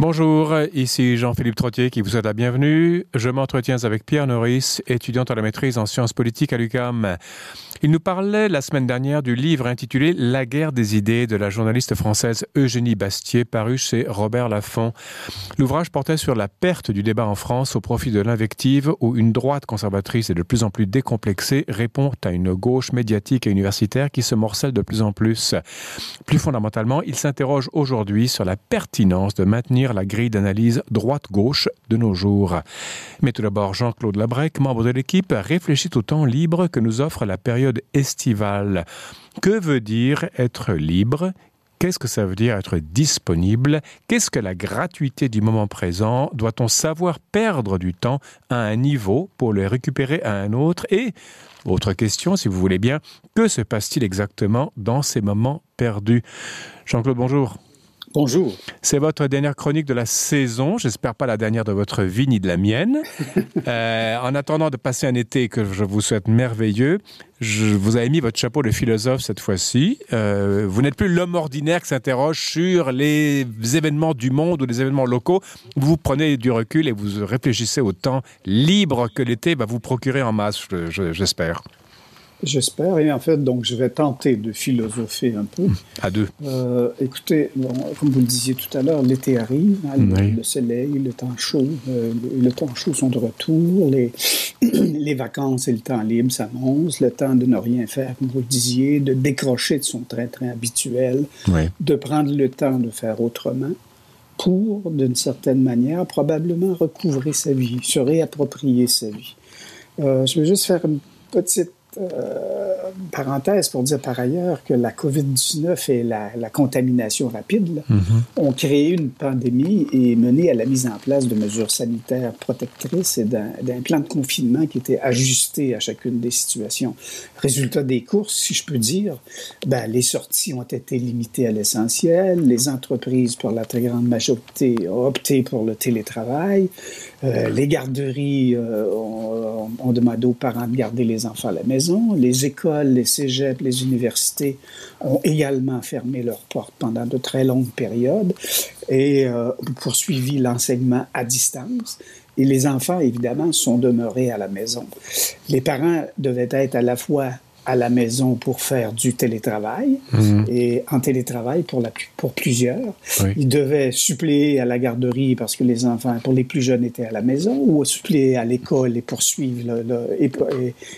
Bonjour, ici Jean-Philippe Trottier qui vous souhaite la bienvenue. Je m'entretiens avec Pierre Norris, étudiant à la maîtrise en sciences politiques à l'UQAM. Il nous parlait la semaine dernière du livre intitulé La guerre des idées de la journaliste française Eugénie Bastier, paru chez Robert Laffont. L'ouvrage portait sur la perte du débat en France au profit de l'invective où une droite conservatrice et de plus en plus décomplexée répond à une gauche médiatique et universitaire qui se morcelle de plus en plus. Plus fondamentalement, il s'interroge aujourd'hui sur la pertinence de maintenir la grille d'analyse droite-gauche de nos jours. Mais tout d'abord, Jean-Claude Labrec, membre de l'équipe, réfléchit au temps libre que nous offre la période estivale. Que veut dire être libre? Qu'est-ce que ça veut dire être disponible? Qu'est-ce que la gratuité du moment présent? Doit-on savoir perdre du temps à un niveau pour le récupérer à un autre? Et, autre question, si vous voulez bien, que se passe-t-il exactement dans ces moments perdus? Jean-Claude, bonjour. Bonjour. C'est votre dernière chronique de la saison. J'espère pas la dernière de votre vie ni de la mienne. euh, en attendant de passer un été que je vous souhaite merveilleux, je vous avez mis votre chapeau de philosophe cette fois-ci. Euh, vous n'êtes plus l'homme ordinaire qui s'interroge sur les événements du monde ou les événements locaux. Vous prenez du recul et vous réfléchissez au temps libre que l'été va vous procurer en masse, j'espère. J'espère, et en fait, donc, je vais tenter de philosopher un peu. À deux. Euh, écoutez, bon, comme vous le disiez tout à l'heure, l'été arrive, hein, oui. le, soleil, le temps chaud, euh, le, le, temps chaud sont de retour, les, les vacances et le temps libre s'annoncent, le temps de ne rien faire, comme vous le disiez, de décrocher de son train-train habituel, oui. de prendre le temps de faire autrement pour, d'une certaine manière, probablement recouvrer sa vie, se réapproprier sa vie. Euh, je vais juste faire une petite euh, parenthèse pour dire par ailleurs que la COVID-19 et la, la, contamination rapide là, Mhm. mm -hmm. ont créé une pandémie et mené à la mise en place de mesures sanitaires protectrices et d'un plan de confinement qui était ajusté à chacune des situations. Résultat des courses, si je peux dire, ben, les sorties ont été limitées à l'essentiel, les entreprises, pour la très grande majorité, ont opté pour le télétravail, euh, les garderies euh, ont, ont demandé aux parents de garder les enfants à la maison les écoles, les cégeps, les universités ont également fermé leurs portes pendant de très longues périodes et euh, poursuivi l'enseignement à distance. Et les enfants, évidemment, sont demeurés à la maison. Les parents devaient être à la fois à la maison pour faire du télétravail mmh. et en télétravail pour, la, pour plusieurs. Oui. Ils devaient suppléer à la garderie parce que les enfants, pour les plus jeunes, étaient à la maison ou suppléer à l'école et poursuivre, le, le, et,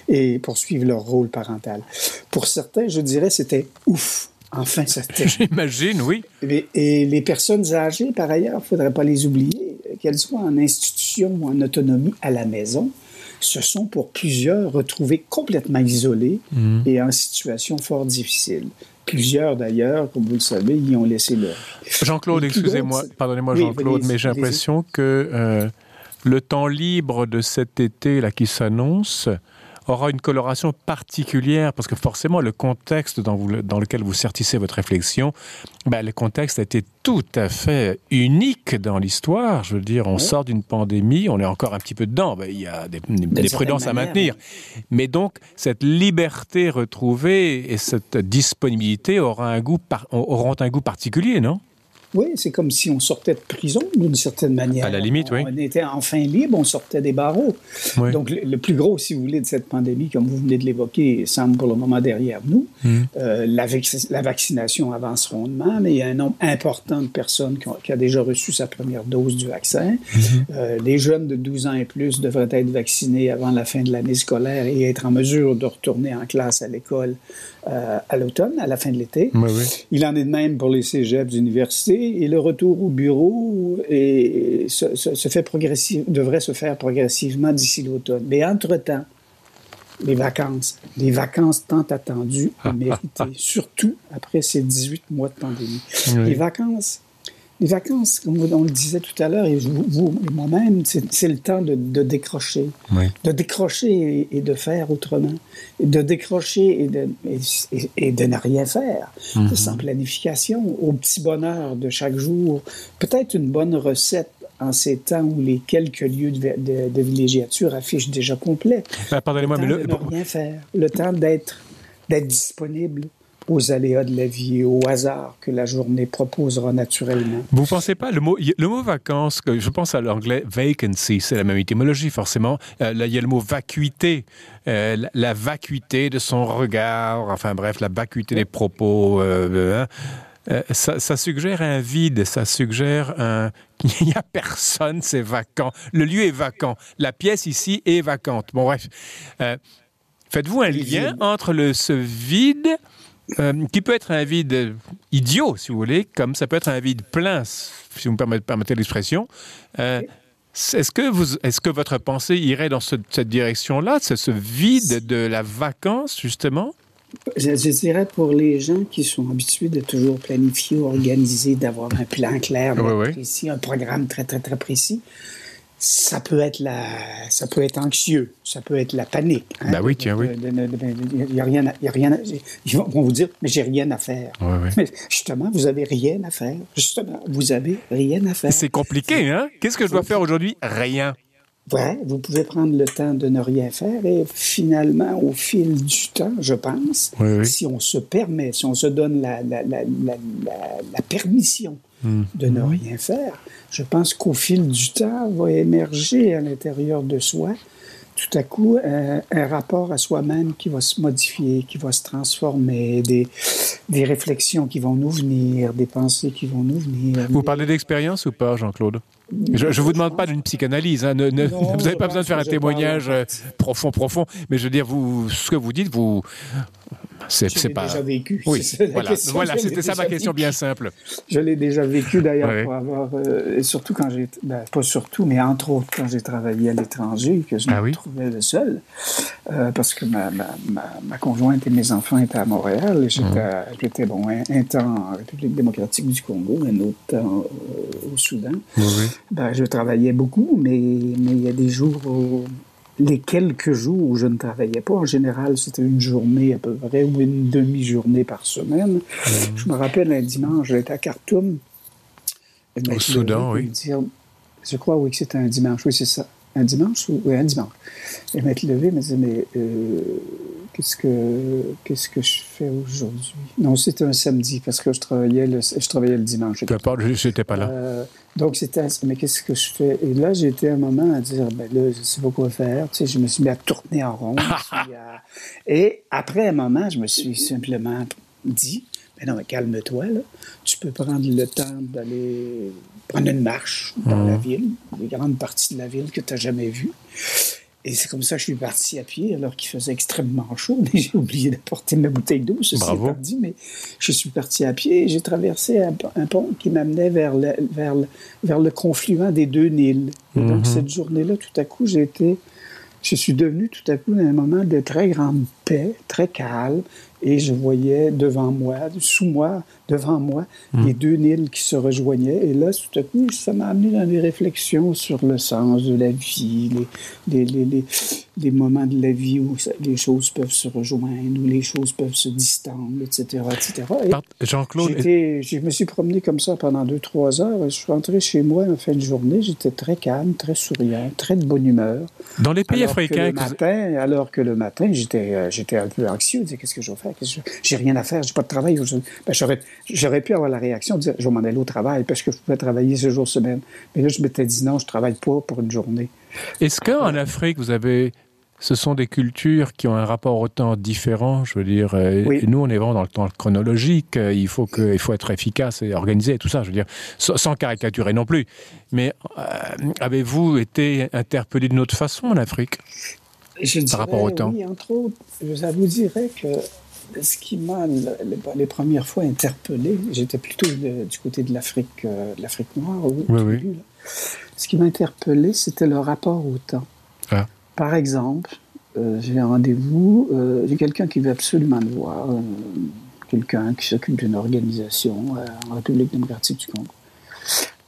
et, et poursuivre leur rôle parental. Pour certains, je dirais, c'était ouf. Enfin, c'était. J'imagine, oui. Et, et, les personnes âgées, par ailleurs, il ne faudrait pas les oublier, qu'elles soient en institution ou en autonomie à la maison, se sont pour plusieurs retrouvés complètement isolés Mhm. mmh. et en situation fort difficile. Plusieurs, d'ailleurs, comme vous le savez, y ont laissé leur. Jean-Claude, excusez-moi, pardonnez-moi, Jean-Claude, oui, mais j'ai l'impression que euh, le temps libre de cet été là qui s'annonce aura une coloration particulière parce que forcément le contexte dans, vous, dans lequel vous certissez votre réflexion, ben, le contexte a été tout à fait unique dans l'histoire. Je veux dire, on oui. sort d'une pandémie, on est encore un petit peu dedans, ben, il y a des, des prudences à maintenir. Oui. Mais donc, cette liberté retrouvée et cette disponibilité aura un goût par, auront un goût particulier, non? Oui, c'est comme si on sortait de prison d'une certaine manière. À la limite, on, oui. On était enfin libre, on sortait des barreaux. Oui. Donc, le, le, plus gros, si vous voulez, de cette pandémie, comme vous venez de l'évoquer, semble pour le moment derrière nous. Mm. Euh, la, la, vaccination avance rondement, mais il y a un nombre important de personnes qui, ont, qui a déjà reçu sa première dose du vaccin. Mm -hmm. euh, les jeunes de 12 ans et plus devraient être vaccinés avant la fin de l'année scolaire et être en mesure de retourner en classe à l'école euh, à l'automne, à la fin de l'été. Oui, oui. Il en est de même pour les cégeps universités et le retour au bureau est, se, se, se, fait devrait se faire progressivement d'ici l'automne. Mais entre-temps, les vacances, les vacances tant attendues et méritées, surtout après ces 18 mois de pandémie. Oui. Les vacances, les vacances, comme on le disait tout à l'heure, et vous, vous et moi-même, c'est le temps de, de décrocher. Oui. De décrocher et, et, de faire autrement. Et de décrocher et de, et, et de ne rien faire. Mm -hmm. Sans planification, au petit bonheur de chaque jour. Peut-être une bonne recette en ces temps où les quelques lieux de, de, de villégiature affichent déjà complet. Ah, Pardonnez-moi, mais le... de ne rien faire. Le temps d'être disponible aux aléas de la vie et au hasard que la journée proposera naturellement. Vous ne pensez pas, le mot, le mot vacances, je pense à l'anglais vacancy, c'est la même étymologie forcément. Euh, là, il y a le mot vacuité, euh, la, vacuité de son regard, enfin bref, la vacuité des propos. Euh, hein. ça, ça, suggère un vide, ça suggère un... qu'il n'y a personne, c'est vacant. Le lieu est vacant. La pièce ici est vacante. Bon, bref. Faites-vous un lien entre le, ce vide euh, qui peut être un vide idiot, si vous voulez, comme ça peut être un vide plein, si vous me permettez, l'expression. Euh, est-ce que, vous, est que votre pensée irait dans cette direction-là, ce, ce vide de la vacance, justement? Je, dirais pour les gens qui sont habitués de toujours planifier, organiser, d'avoir un plan clair, précis, un programme très, très, très précis, ça peut être la, ça peut être anxieux, ça peut être la panique. Hein, bah oui, tiens, oui. Il n'y a rien, il y a rien. ils vont vous dire, mais j'ai rien à faire. Mais justement, vous avez rien à faire. Justement, vous avez rien à faire. C'est compliqué, hein Qu'est-ce que je dois faire aujourd'hui? Rien. Ouais, vous pouvez prendre le temps de ne rien faire et finalement, au fil du temps, je pense, si on se permet, si on se donne la, la, la, la permission hmm. de ne rien faire, je pense qu'au fil du temps va émerger à l'intérieur de soi tout à coup un, rapport à soi-même qui va se modifier, qui va se transformer, des, des réflexions qui vont nous venir, des pensées qui vont nous venir. Vous parlez d'expérience ou pas, Jean-Claude? Je ne vous demande pas d'une psychanalyse, hein. vous n'avez pas besoin de faire un témoignage euh, profond, profond, mais je veux dire, vous, ce que vous dites, vous, c'est pas. déjà vécu. Oui, voilà, voilà c'était ça ma question bien simple. Je l'ai déjà vécu d'ailleurs pour avoir, euh, et surtout quand j'ai, ben, pas surtout, mais entre autres quand j'ai travaillé à l'étranger, que je ah me trouvais le seul, euh, parce que ma, ma, ma, conjointe et mes enfants étaient à Montréal, et j'étais, mmh. bon, un, temps en République démocratique du Congo, un autre temps au Soudan. Oui. Ben, je travaillais beaucoup, mais, mais il y a des jours où les quelques jours où je ne travaillais pas, en général, c'était une journée à peu près ou une demi-journée par semaine. Mhm. Je me rappelle un dimanche, j'étais à Khartoum. Au Soudan, oui. je crois, oui, que c'était un dimanche. Oui, c'est ça. Un dimanche ou oui, un dimanche. Et m'être levé, me disait, mais euh, qu'est-ce que qu'est-ce que je fais aujourd'hui? Non, c'était un samedi parce que je travaillais le, je travaillais le dimanche. Peu importe, je n'étais pas là. Euh, donc c'était, mais qu'est-ce que je fais? Et là, j'ai été un moment à dire, ben là, je sais pas quoi faire. Tu sais, je me suis mis à tourner en rond. Et après un moment, je me suis simplement dit, mais ben non, mais calme-toi là. Tu peux prendre le temps d'aller prendre une marche dans la mmh. ville, une grande partie de la ville que tu n'as jamais vue. Et c'est comme ça que je suis parti à pied, alors qu'il faisait extrêmement chaud. J'ai oublié d'apporter ma bouteille d'eau, ceci étant dit, mais je suis parti à pied et j'ai traversé un, pont qui m'amenait vers le, vers, le, vers le confluent des deux Nils. Et donc, mhm. cette journée-là, tout à coup, j'ai été je suis devenu tout à coup un moment de très grande paix, très calme, et je voyais devant moi, sous moi, devant moi, hmm. les deux Nils qui se rejoignaient. Et là, tout à coup, ça m'a amené dans des réflexions sur le sens de la vie, les, les, les, les moments de la vie où les choses peuvent se rejoindre, où les choses peuvent se distendre, etc. etc. Jean-Claude. Je me suis promené comme ça pendant deux, trois heures. Je suis rentré chez moi en fin de journée. J'étais très calme, très souriant, très de bonne humeur. Dans les pays africains. Que le matin, alors que le matin, j'étais, euh, j'étais un peu anxieux. Qu'est-ce que je vais faire? J'ai rien à faire, j'ai pas de travail. Ben, j'aurais, pu avoir la réaction de dire, je vais m'en aller au travail parce que je pouvais travailler ce jour semaine. Mais là, je m'étais dit, non, je travaille pas pour une journée. Est-ce qu'en Afrique, vous avez ce sont des cultures qui ont un rapport au temps différent. Je veux dire, euh, nous, on est vraiment dans le temps chronologique. Euh, il faut, que, il faut être efficace et organisé et tout ça. Je veux dire, sans caricaturer non plus. Mais euh, avez-vous été interpellé d'une autre façon en Afrique? Je par rapport au temps Oui, entre autres, je vous dirais que ce qui m'a les, premières fois interpellé, j'étais plutôt du côté de l'Afrique, de l'Afrique noire. oui, oui. Ce qui m'a interpellé, c'était le rapport au temps. Ah. Par exemple, euh, j'ai un rendez-vous, euh, j'ai quelqu'un qui veut absolument le voir, euh, quelqu'un qui s'occupe d'une organisation en République démocratique du Congo.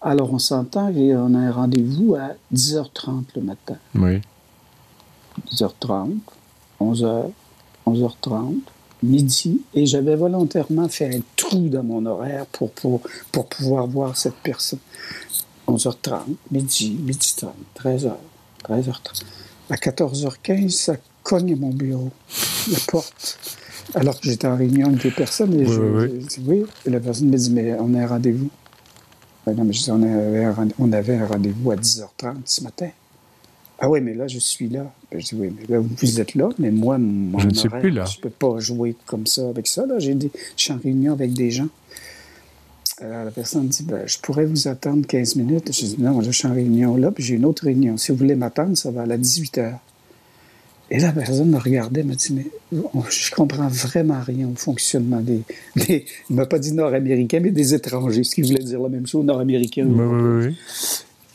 Alors on s'entend et on a un rendez-vous à 10h30 le matin. Oui. 10h30, 11h, 11h30, midi, et j'avais volontairement fait un trou dans mon horaire pour, pour, pour pouvoir voir cette personne. 11h30, midi, midi 30, 13h, 13h30. À 14h15, ça cogne à mon bureau, la porte. Alors que j'étais en réunion avec des personnes, et je, oui. Et la personne me dit, mais on a un rendez-vous. Ben non, mais je dis, on avait un, on avait un rendez-vous à 10h30 ce matin. Ah oui, mais là, je suis là. Ben, je dis, oui, mais là, vous êtes là, mais moi, mon je ne suis plus là. Je ne peux pas jouer comme ça avec ça. Là. Des, je suis en réunion avec des gens. Alors, la personne dit, ben, je pourrais vous attendre 15 minutes. Je dis, non, je suis en réunion là, puis j'ai une autre réunion. Si vous voulez m'attendre, ça va à 18 h. Et la personne me regardait, me dit, mais je comprends vraiment rien au fonctionnement des. des il m'a pas dit nord-américains, mais des étrangers, ce qui voulait dire la même chose, nord-américains. Oui, oui, oui.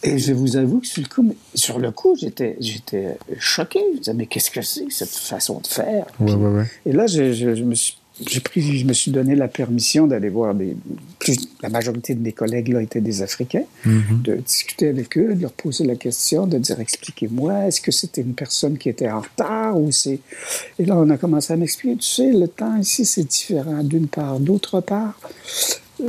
Et je vous avoue que sur le coup, sur le coup j'étais, j'étais choqué. Je me disais, mais qu'est-ce que c'est, cette façon de faire? Et là, je, je me suis j'ai pris, je me suis donné la permission d'aller voir des. la majorité de mes collègues là étaient des Africains, mm-hmm. de discuter avec eux, de leur poser la question, de dire expliquez-moi, est-ce que c'était une personne qui était en retard ou c'est. Et là, on a commencé à m'expliquer, tu sais, le temps ici c'est différent d'une part, d'autre part.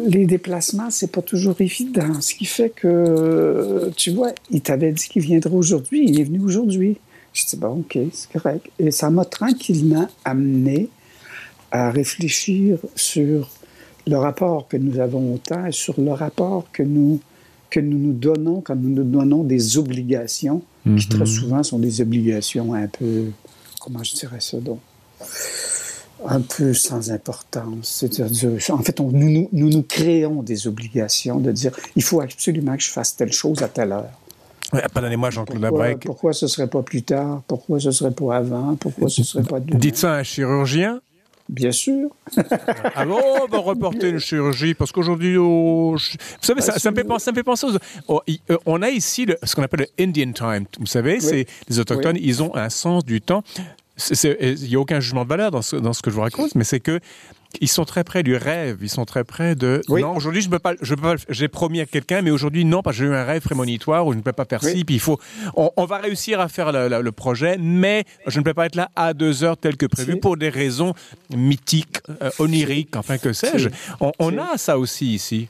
Les déplacements, c'est pas toujours évident. Ce qui fait que, tu vois, il t'avait dit qu'il viendrait aujourd'hui. Il est venu aujourd'hui. Je dis, bon, OK, c'est correct. Et ça m'a tranquillement amené à réfléchir sur le rapport que nous avons au temps et sur le rapport que nous, que nous nous donnons quand nous nous donnons des obligations, qui très mhm. souvent sont des obligations un peu, comment je dirais ça donc, un peu sans importance. C'est-à-dire, en fait, on, nous, nous, nous, créons des obligations de dire, il faut absolument que je fasse telle chose à telle heure. Pardonnez-moi, Jean-Claude Labrec. Pourquoi ce serait pas plus tard? Pourquoi ce serait pas avant? Pourquoi ce serait pas demain? Dites ça à un chirurgien? Bien sûr. Alors, ah on va reporter une chirurgie parce qu'aujourd'hui, vous savez, ça, me fait penser, ça me fait penser aux... Euh, on a ici ce qu'on appelle le Indian time. Vous savez, c'est les autochtones, ils ont un sens du temps. Il n'y a aucun jugement de valeur dans ce, dans ce que je vous raconte, mais c'est que ils sont très près du rêve, ils sont très près de. Non, aujourd'hui, je ne peux pas. Je peux pas j'ai promis à quelqu'un, mais aujourd'hui, non, parce que j'ai eu un rêve prémonitoire où je ne peux pas faire ci. Puis il faut. On, va réussir à faire le, projet, mais je ne peux pas être là à deux heures tel que prévu pour des raisons mythiques, euh, oniriques, enfin que sais-je. On, a ça aussi ici.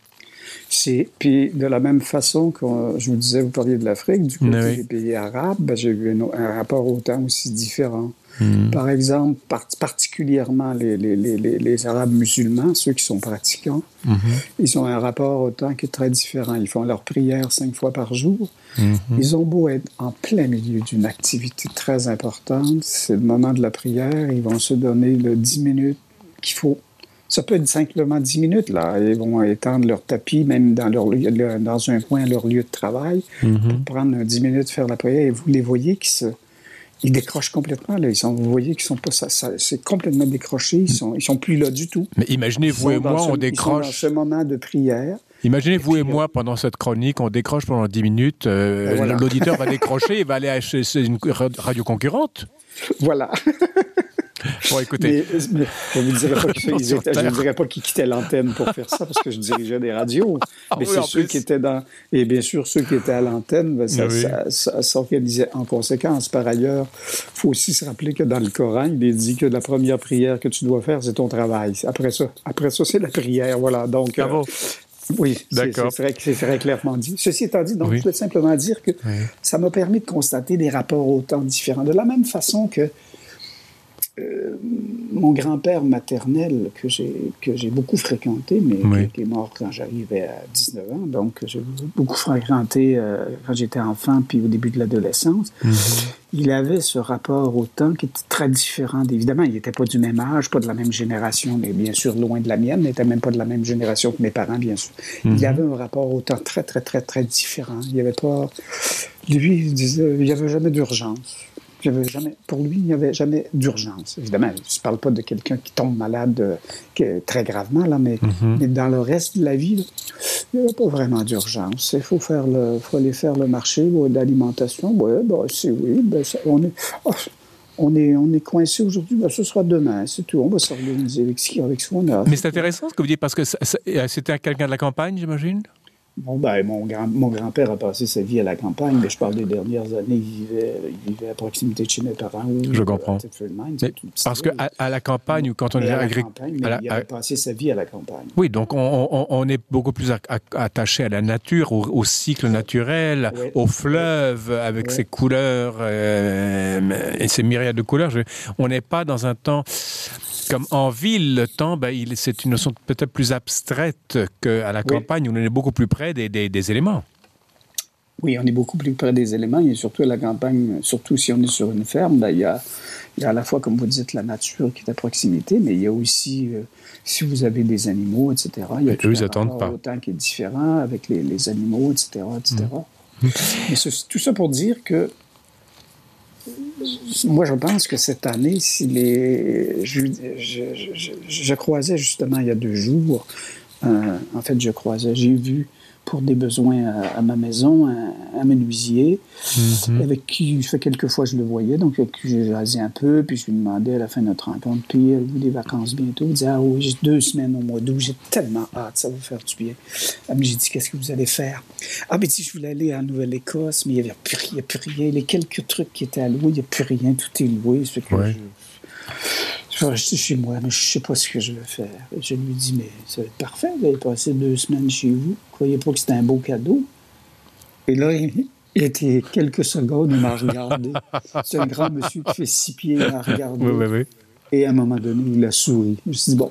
C'est puis de la même façon que je vous disais, vous parliez de l'Afrique, du côté des pays arabes, ben, j'ai eu un, un, rapport au temps aussi différent. Hmm. Par exemple, particulièrement les, les, les, les, Arabes musulmans, ceux qui sont pratiquants, hmm. ils ont un rapport au temps qui est très différent. Ils font leur prière cinq fois par jour. Hmm. Ils ont beau être en plein milieu d'une activité très importante, c'est le moment de la prière, ils vont se donner le 10 minutes qu'il faut ça peut être simplement 10 minutes. Là. Ils vont étendre leur tapis, même dans, leur, dans un coin, leur lieu de travail, pour prendre 10 minutes, faire la prière. Et vous les voyez qui se, ils décrochent complètement. Là. Ils sont, vous voyez qu'ils sont pas, ça, c'est complètement décroché. Ils sont, ils sont plus là du tout. Mais imaginez vous et moi, on décroche. Dans ce moment de prière. Imaginez vous et, moi pendant cette chronique, on décroche pendant 10 minutes. Euh, l'auditeur va décrocher, il va aller acheter une radio concurrente. Voilà. Bon, écoutez. Mais, je ne dirais pas qu'ils quittaient l'antenne pour faire ça, parce que je dirigeais des radios. Ah mais c'est ceux qui étaient dans. Et bien sûr, ceux qui étaient à l'antenne, ben, ça, s'organisait en conséquence. Par ailleurs, il faut aussi se rappeler que dans le Coran, il est dit que la première prière que tu dois faire, c'est ton travail. Après ça, après ça c'est la prière. Voilà. Donc. Euh, oui, c'est vrai, très clairement dit. Ceci étant dit, donc, je veux simplement dire que ça m'a permis de constater des rapports au temps différents. De la même façon que euh, mon grand-père maternel, que j'ai beaucoup fréquenté, mais qui, est mort quand j'arrivais à 19 ans, donc j'ai beaucoup fréquenté euh, quand j'étais enfant, puis au début de l'adolescence, mhm. il avait ce rapport au temps qui était très différent. Évidemment, il n'était pas du même âge, pas de la même génération, mais bien sûr loin de la mienne, n'était même pas de la même génération que mes parents, bien sûr. Il mhm. avait un rapport au temps très, très, très, très différent. Il n'y avait pas... Lui, il disait, il n'y avait jamais d'urgence jamais, pour lui, il n'y avait jamais d'urgence. Évidemment, je ne parle pas de quelqu'un qui tombe malade euh, très gravement, là, mais, mhm. mais, dans le reste de la vie, il n'y avait pas vraiment d'urgence. Il faut, faire le, faut aller faire le marché d'alimentation. Oui, ben, c'est oui. Ben, on est. Oh, on est, on est coincé aujourd'hui, ben, ce sera demain, c'est tout. On va s'organiser avec ce, avec ce qu'on a. Mais c'est intéressant ce que vous dites, parce que c'était quelqu'un de la campagne, j'imagine? Bon, ben, mon, grand, mon grand-père a passé sa vie à la campagne, mais je parle des dernières années, il vivait, il vivait à proximité de chez mes parents. je comprends. parce qu'à à la campagne, ou quand on est agricole. Il a passé sa vie à la campagne. Oui, donc on, on, est beaucoup plus attaché à la nature, au, cycle naturel, au fleuve, avec ses couleurs euh, et ses myriades de couleurs. on n'est pas dans un temps comme en ville, le temps, ben, c'est une notion peut-être plus abstraite qu'à la campagne, où on est beaucoup plus près des, des, éléments. Oui, on est beaucoup plus près des éléments, et surtout à la campagne, surtout si on est sur une ferme, ben, il, y a, il, y a, à la fois, comme vous dites, la nature qui est à proximité, mais il y a aussi, euh, si vous avez des animaux, etc., il y a tout un temps qui est différent avec les, les animaux, etc., etc. Mmh. Mais tout ça pour dire que moi, je pense que cette année, si les, je, je, croisais justement il y a deux jours, euh, en fait, je croisais, j'ai vu pour des besoins à, ma maison, un, menuisier, mhm. avec qui, ça fait quelques fois je le voyais, donc avec qui j'ai jasé un peu, puis je lui demandais à la fin de notre rencontre, puis vous des vacances bientôt? Il disait, ah oui, j'ai deux semaines au mois d'août, j'ai tellement hâte, ça va faire du bien. Ah, j'ai dit, qu'est-ce que vous allez faire? Ah, mais si je voulais aller en Nouvelle-Écosse, mais il n'y avait plus, plus rien, les quelques trucs qui étaient à louer, il n'y a plus rien, tout est loué, je vais rester chez moi, mais je ne sais pas ce que je vais faire. je lui dis, mais ça va être parfait, vous allez passer deux semaines chez vous. Croyez pas que c'était un beau cadeau. Et là, il, était quelques secondes, il m'a regardé. C'est un grand monsieur qui fait six pieds, il m'a regardé. Oui, oui, oui. Et à un moment donné, il a souri. Je me suis dit, bon.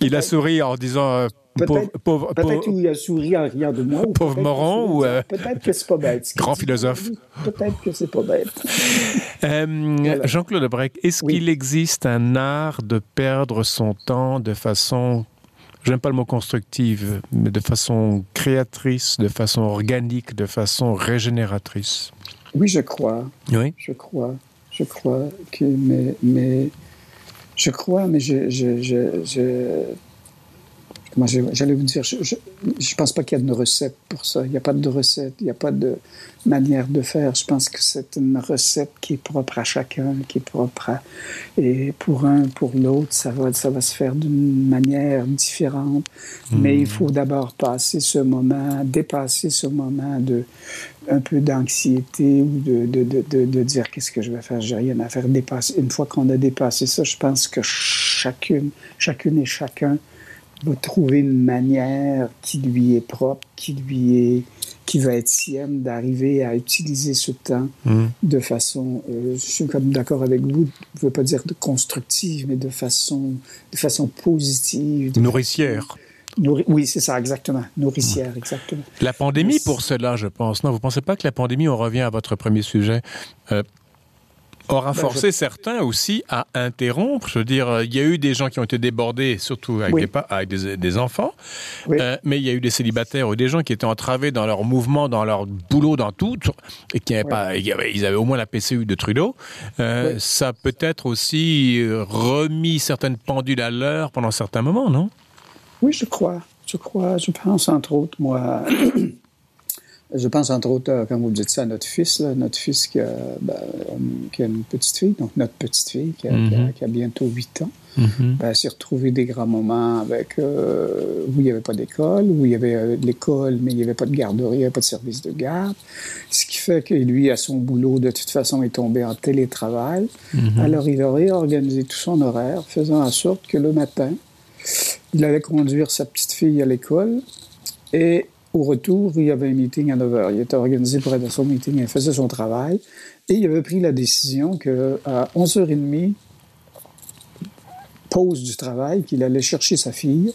Il a souri en disant, euh, Peut-être peut qu'il a souri en riant de moi. Pauvre moron ou... Euh, peut-être que c'est pas bête. Grand philosophe. Peut-être que c'est pas bête. Euh, Jean-Claude Breck, est-ce qu'il existe un art de perdre son temps de façon, j'aime pas le mot constructive, mais de façon créatrice, de façon organique, de façon régénératrice? Oui, je crois. Oui. Je crois. Je crois que... Mais... mais je crois, mais je, je, je moi, j'allais vous dire, je ne pense pas qu'il y a de recette pour ça. Il n'y a pas de recette, il n'y a pas de manière de faire. Je pense que c'est une recette qui est propre à chacun, qui est propre à... Et pour un, pour l'autre, ça va, ça va se faire d'une manière différente. Mais il faut d'abord passer ce moment, dépasser ce moment de un peu d'anxiété ou de, de, de, de dire qu'est-ce que je vais faire, j'ai rien à faire. Dépasser. Une fois qu'on a dépassé ça, je pense que chacune, chacune et chacun va trouver une manière qui lui est propre, qui lui est qui va être sienne d'arriver à utiliser ce temps mmh. de façon, euh, je suis comme d'accord avec vous, je ne veux pas dire de constructive, mais de façon, de façon positive. Nourricière. oui, c'est ça, exactement. Nourricière, mmh. exactement. La pandémie pour cela, je pense. Non, vous ne pensez pas que la pandémie, on revient à votre premier sujet, euh, aura ben, forcé certains aussi à interrompre. Je veux dire, il y a eu des gens qui ont été débordés, surtout avec, des, enfants, euh, mais il y a eu des célibataires ou des gens qui étaient entravés dans leur mouvement, dans leur boulot, dans tout, et qui n'avaient pas, ils avaient, au moins la PCU de Trudeau. Euh, ça peut-être aussi euh, remis certaines pendules à l'heure pendant certains moments, non? Oui, je crois. Je crois. Je pense entre autres, moi. Je pense entre autres, quand vous dites ça, à notre fils, notre fils qui a, ben, qui a, une petite fille, donc notre petite fille qui a, qui a, mhm. bientôt 8 ans. Mm ben, s'est retrouvé des grands moments avec euh, où il n'y avait pas d'école, où il y avait euh, l'école, mais il n'y avait pas de garderie, il n'y avait pas de service de garde. Ce qui fait que lui, à son boulot, de toute façon, est tombé en télétravail. Mhm. Alors, il a réorganisé tout son horaire, faisant en sorte que le matin, il allait conduire sa petite fille à l'école et au retour, il y avait un meeting à 9 h. Il était organisé pour être à son meeting, il faisait son travail. Et il avait pris la décision qu'à 11h30, pause du travail, qu'il allait chercher sa fille,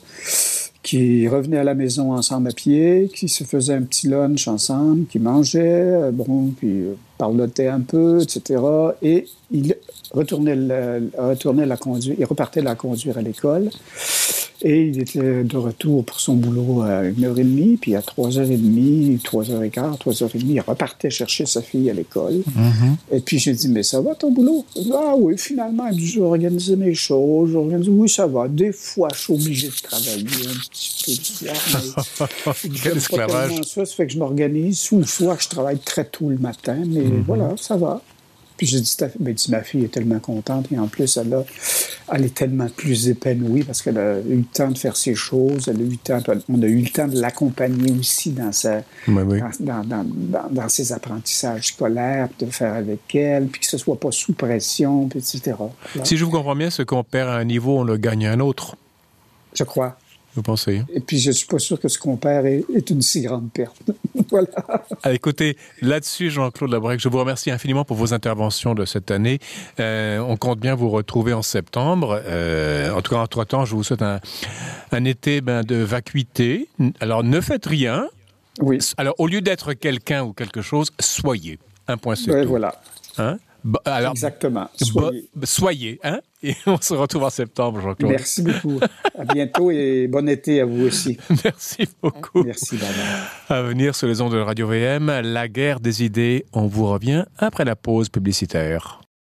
qui revenait à la maison ensemble à pied, qui se faisait un petit lunch ensemble, qui mangeait, bon, puis euh, parlotait un peu, etc. Et il retournait la, il repartait la conduire à l'école. Et il était de retour pour son boulot à 1h30, puis à 3h30, 3h15, 3h30, il repartait chercher sa fille à l'école. Mm-hmm. Et puis j'ai dit, mais ça va ton boulot? ah oui, finalement, j'ai organisé mes choses, organisé... oui, ça va. Des fois, je suis obligé de travailler un petit peu. Quel esclavage. Ça, ça fait que je m'organise, ou soit je travaille très tôt le matin, mais mm-hmm. voilà, ça va. Puis j'ai dit, ben, dit, ma fille est tellement contente et en plus, elle, a, elle est tellement plus épanouie parce qu'elle a eu le temps de faire ses choses, elle a eu le temps, on a eu le temps de l'accompagner aussi dans, sa, Dans, dans, dans, ses apprentissages scolaires, de faire avec elle, puis que ce soit pas sous pression, puis etc. Si je vous comprends bien, ce qu'on perd à un niveau, on le gagne à un autre. Je crois. Vous pensez? Et puis, je ne suis pas sûr que ce qu'on perd est, une si grande perte. voilà. Écoutez, là-dessus, Jean-Claude Labrec, je vous remercie infiniment pour vos interventions de cette année. Euh, on compte bien vous retrouver en septembre. Euh, en tout cas, entre-temps, je vous souhaite un, un été ben, de vacuité. Alors, ne faites rien. Oui. Alors, au lieu d'être quelqu'un ou quelque chose, soyez. Un point c'est oui, voilà. Hein? Alors, Exactement. Soyez. soyez, hein? Et on se retrouve en septembre, Jean-Claude. Merci beaucoup. à bientôt et bon été à vous aussi. Merci beaucoup. Merci, Bernard. À venir sur les ondes de Radio VM, la guerre des idées. On vous revient après la pause publicitaire.